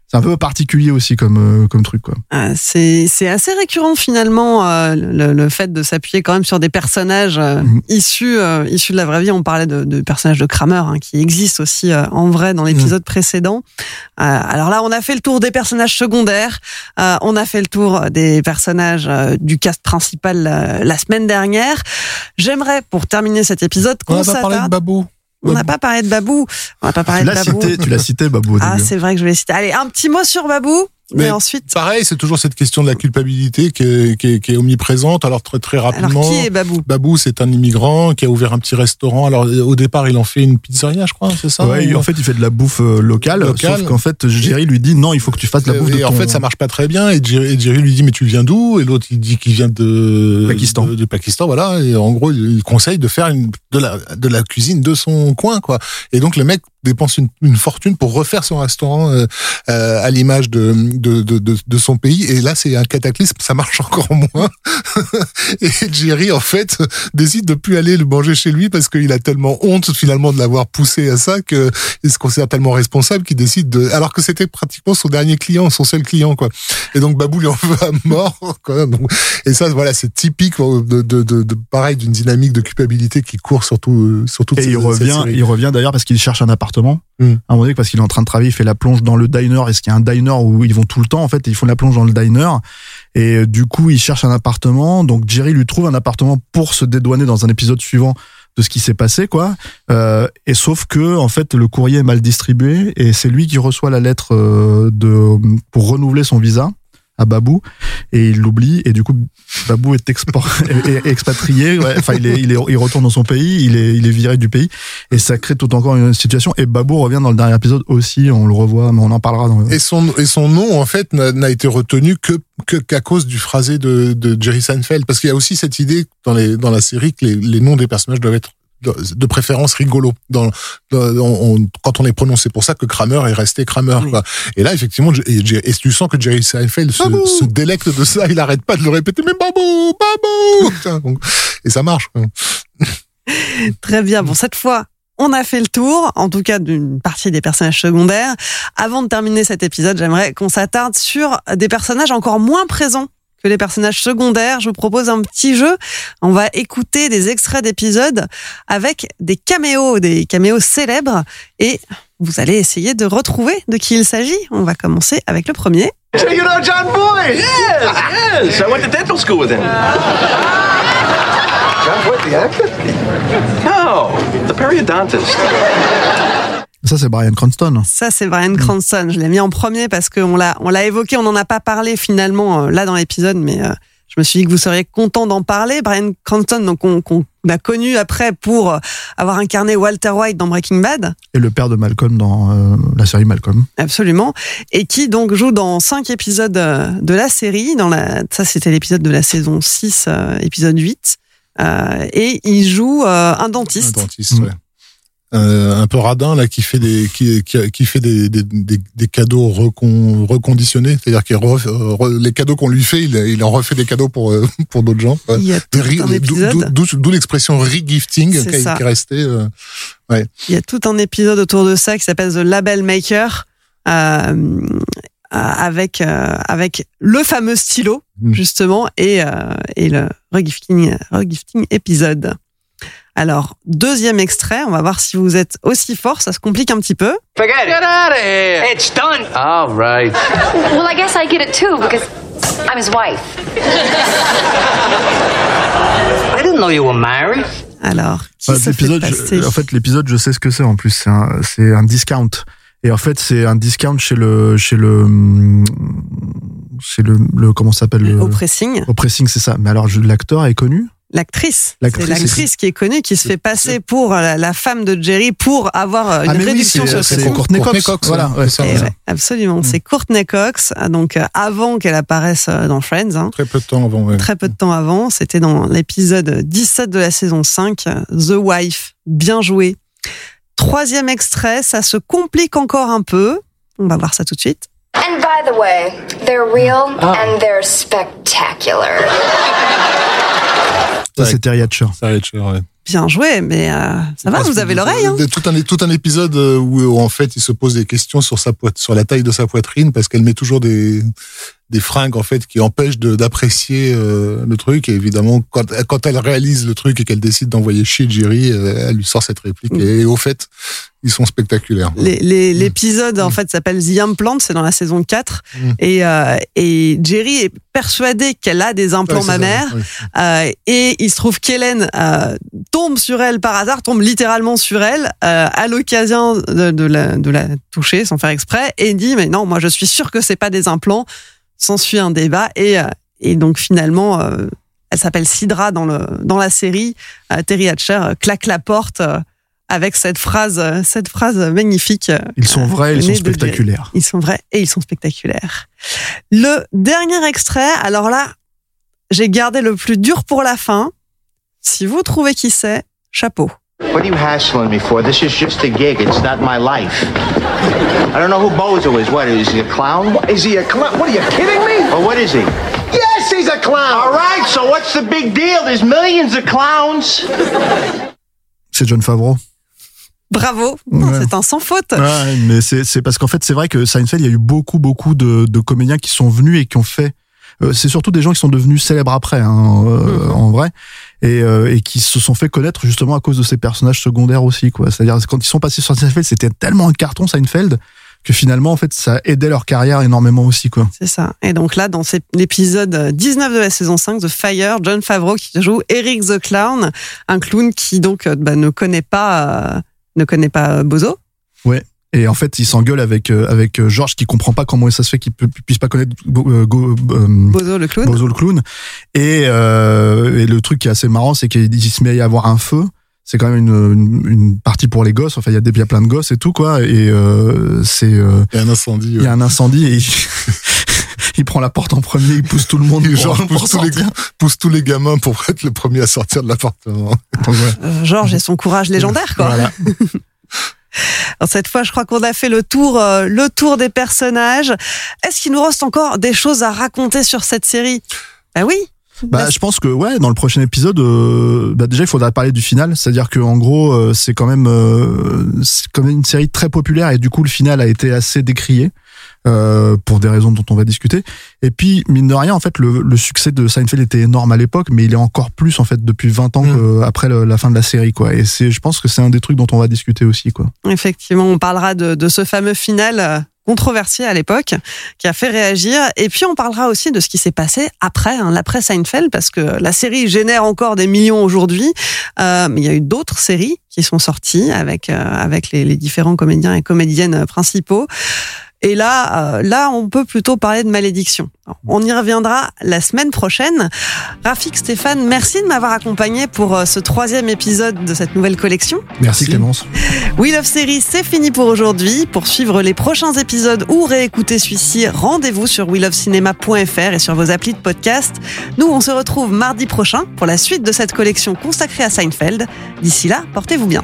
c'est un peu particulier aussi comme, euh, comme truc, quoi. Ah, c'est c'est assez récurrent finalement euh, le, le fait de s'appuyer quand même sur des personnages euh, Mhm. issus euh, issus de la vraie vie. On parlait de, de personnages de Kramer hein, qui existent aussi euh, en vrai dans l'épisode précédent. Euh, alors là, on a fait le tour des personnages secondaires. Euh, on a fait le tour des personnages euh, du cast principal euh, la semaine dernière. J'aimerais pour terminer cet épisode On qu'on n'a pas parlé de. Babou. On n'a pas parlé de Babou. On n'a pas parlé Tu de l'as Babou. cité, tu l'as cité, Babou, au Ah, c'est vrai que je vais citer. Allez, un petit mot sur Babou. Mais, Mais ensuite, Pareil, c'est toujours cette question de la culpabilité qui est, qui est, qui est omniprésente. Alors très très rapidement. alors qui est Babou Babou, c'est un immigrant qui a ouvert un petit restaurant. Alors euh, au départ, il en fait une pizzeria, je crois, c'est ça Ouais, ou- en fait, il fait de la bouffe euh, locale, Locale. sauf qu'en fait, Jerry lui dit non, il faut que tu fasses de la bouffe de et en ton- fait, ça marche pas très bien. Et Jerry, et Jerry lui dit mais tu viens d'où? Et l'autre il dit qu'il vient de Pakistan. De, de Pakistan, voilà. Et en gros, il conseille de faire une, de la de la cuisine de son coin, quoi. Et donc le mec dépense une, une fortune pour refaire son restaurant euh, euh, à l'image de, de, de, de, de son pays. Et là, c'est un cataclysme, ça marche encore moins. et Jerry, en fait, décide de plus aller le manger chez lui parce qu'il a tellement honte finalement de l'avoir poussé à ça que il se considère tellement responsable qu'il décide de, alors que c'était pratiquement son dernier client, son seul client, quoi. Et donc Babou lui en veut à mort, quoi. Donc, et ça, voilà, c'est typique de, de, de, de pareil d'une dynamique de culpabilité qui court surtout, sur toute Et il revient, il revient d'ailleurs parce qu'il cherche un appartement. Mm. À un moment donné, parce qu'il est en train de travailler, il fait la plonge dans le diner. Est-ce qu'il y a un diner où ils vont tout le temps En fait, ils font la plonge dans le diner. Et euh, du coup, il cherche un appartement. Donc Jerry lui trouve un appartement pour se dédouaner dans un épisode suivant de ce qui s'est passé, quoi. Euh, et sauf que, en fait, le courrier est mal distribué et c'est lui qui reçoit la lettre euh, de pour renouveler son visa à Babou et il l'oublie et du coup Babou est, expatrié enfin il est, il est il retourne dans son pays il est il est viré du pays et ça crée tout encore une situation et Babou revient dans le dernier épisode aussi on le revoit mais on en parlera dans Et son, et son nom, en fait, n'a n'a été retenu que que- qu'à cause du phrasé de, de Jerry Seinfeld. Parce qu'il y a aussi cette idée dans, les, dans la série que les, les noms des personnages doivent être de préférence rigolos. Dans, dans- on- on- quand on les prononce, c'est pour ça que Kramer est resté Kramer. Oui. quoi. Et là, effectivement, et, et tu sens que Jerry Seinfeld se, délecte de ça. Il arrête pas de le répéter. Mais babou, babou. Et ça marche. quoi. Très bien. Bon, cette fois, on a fait le tour, en tout cas d'une partie des personnages secondaires. Avant de terminer cet épisode, j'aimerais qu'on s'attarde sur des personnages encore moins présents que les personnages secondaires. Je vous propose un petit jeu. On va écouter des extraits d'épisodes avec des caméos, des caméos célèbres, et vous allez essayer de retrouver de qui il s'agit. On va commencer avec le premier. So you know John Boyd? Yes, yes. I went to dental school with him. John Boyd, the actor? No, the periodontist. Ça c'est Brian Cranston Ça, c'est Brian Cranston. Je l'ai mis en premier parce qu'on l'a, on l'a évoqué, on n'en a pas parlé finalement euh, là dans l'épisode, mais euh, je me suis dit que vous seriez content d'en parler. Brian Cranston, donc on, qu'on a connu après pour euh, avoir incarné Walter White dans Breaking Bad, et le père de Malcolm dans euh, la série Malcolm absolument, et qui donc joue dans cinq épisodes de la série. Dans la, ça, c'était l'épisode de la saison 6, euh, épisode 8. Euh, et il joue un Un dentiste. dentiste, Mm. ouais. Euh, un peu radin là qui fait des qui, qui, qui fait des, des, des, des cadeaux recon, reconditionnés. C'est-à-dire que les cadeaux qu'on lui fait il, il en refait des cadeaux pour euh, pour d'autres gens. D'où- l'expression regifting qui, est- restée euh, Il y a tout un épisode autour de ça qui s'appelle The Label Maker, avec avec le fameux stylo Mm. justement et et le regifting regifting épisode. Alors deuxième extrait, on va voir si vous êtes aussi fort. Ça se complique un petit peu. Forget it. Get out of here. It's done. All right. Well, I guess I get it too because I'm his wife. I didn't know you were married. Alors qui se fait passer je- en fait, l'épisode, je sais ce que c'est en plus. C'est un, c'est un discount. Et en fait, c'est un discount chez le, chez le, chez le, le comment ça s'appelle le, au pressing. au pressing, c'est ça. Mais alors, je- l'acteur est connu. L'actrice, L'actrice, c'est l'actrice qui est connue, qui se fait passer pour la, la femme de Jerry pour avoir euh, une Ah, mais oui, réduction c'est- sur le c'est. Courtney Courtney Cox. Cox, Voilà, ouais, c'est ça. Eh ouais, absolument. Mm. C'est Courtney Cox, ah, donc euh, avant qu'elle apparaisse euh, dans Friends, hein, très peu de temps avant ouais. très peu de temps avant. C'était dans l'épisode 17 de la saison 5, euh, The Wife. Bien joué. Troisième extrait, ça se complique encore un peu. On va voir ça tout de suite. And by the way, they're real and they're spectacular. Ça, c'est Terry Hatcher. Ça va être cher, ouais. Bien joué, mais euh, ça va, vous avez l'oreille. Hein de- tout un tout un épisode euh, où, où, en fait il se pose des questions sur sa poit- sur la taille de sa poitrine parce qu'elle met toujours des des fringues en fait qui empêchent d'apprécier euh, le truc. Et évidemment quand quand elle réalise le truc et qu'elle décide d'envoyer Jerry euh, elle lui sort cette réplique. Mm. et, au fait ils sont spectaculaires. Les- les- L'épisode en fait s'appelle The Implant, c'est dans la saison 4 Mm. et, euh, et Jerry est persuadé qu'elle a des implants Ouais, mammaires. euh, et il se trouve qu'Hélène tombe sur elle par hasard, tombe littéralement sur elle à l'occasion de, de la, de la toucher sans faire exprès et dit mais non moi je suis sûre que c'est pas des implants. S'ensuit un débat et, euh, et donc finalement euh, elle s'appelle Sidra dans le dans la série. Euh, Terry Hatcher euh, claque la porte avec cette phrase cette phrase magnifique. Ils sont vrais, ils sont spectaculaires. Ils sont vrais et ils sont spectaculaires. Le dernier extrait, alors là, j'ai gardé le plus dur pour la fin. Si vous trouvez qui c'est, chapeau. What are you hassling me for? This is just a gig. It's not my life. I don't know who Bozo is. What is he a clown? Is he a clown? What are you kidding me? Or what is he? Yes, he's a clown. All right. So what's the big deal? There's millions of clowns. C'est John Favreau. Bravo, Ouais. c'est un sans faute. Ouais, mais c'est c'est parce qu'en fait, c'est vrai que Seinfeld, il y a eu beaucoup, beaucoup de, de comédiens qui sont venus et qui ont fait. Euh, c'est surtout des gens qui sont devenus célèbres après, hein, euh, en vrai, et, euh, et qui se sont fait connaître justement à cause de ces personnages secondaires aussi, quoi. C'est-à-dire quand ils sont passés sur Seinfeld, c'était tellement un carton Seinfeld que finalement, en fait, ça aidait leur carrière énormément aussi, quoi. C'est ça. Et donc là, dans l'épisode 19 de la saison 5 de Fire, John Favreau qui joue Eric the Clown, un clown qui donc euh, bah, ne connaît pas euh, ne connaît pas Bozo. Ouais. Et en fait, il s'engueule avec euh, avec euh, Georges qui comprend pas comment ça se fait qu'il puisse pas connaître Bo- euh, Go- euh, Bozo le clown. Bozo le clown. Et, euh, et le truc qui est assez marrant, c'est qu'il se met à y avoir un feu. C'est quand même une, une, une partie pour les gosses. Enfin, il y a des il y a plein de gosses et tout quoi. Et euh, c'est euh, Il y a un incendie. il y a un incendie et il, il prend la porte en premier, il pousse tout le monde. Et pour- Georges pour pousse tous, les, pousse tous les gamins pour être le premier à sortir de l'appartement. Euh, Georges et son courage légendaire, quoi. Voilà. Alors, cette fois, je crois qu'on a fait le tour, euh, le tour des personnages. Est-ce qu'il nous reste encore des choses à raconter sur cette série? Bah oui. Bah, je pense que ouais, dans le prochain épisode, euh, bah, déjà il faudra parler du final, c'est-à-dire que en gros, euh, c'est quand même, euh, c'est quand même une série très populaire et du coup le final a été assez décrié euh, pour des raisons dont on va discuter. Et puis mine de rien, en fait, le, le succès de Seinfeld était énorme à l'époque, mais il est encore plus en fait depuis 20 ans Mm. que- après le- la fin de la série, quoi. Et c'est, je pense que c'est un des trucs dont on va discuter aussi, quoi. Effectivement, on parlera de, de ce fameux final euh, controversé à l'époque qui a fait réagir. Et puis on parlera aussi de ce qui s'est passé après, hein, l'après Seinfeld, parce que la série génère encore des millions aujourd'hui. Euh, mais il y a eu d'autres séries qui sont sorties avec euh, avec les, les différents comédiens et comédiennes principaux. Et là, euh, là, on peut plutôt parler de malédiction. On y reviendra la semaine prochaine. Rafik, Stéphane, merci de m'avoir accompagné pour euh, ce troisième épisode de cette nouvelle collection. Merci, Clémence. We Love Series, c'est fini pour aujourd'hui. Pour suivre les prochains épisodes ou réécouter celui-ci, rendez-vous sur welovecinema.fr et sur vos applis de podcast. Nous, on se retrouve mardi prochain pour la suite de cette collection consacrée à Seinfeld. D'ici là, portez-vous bien.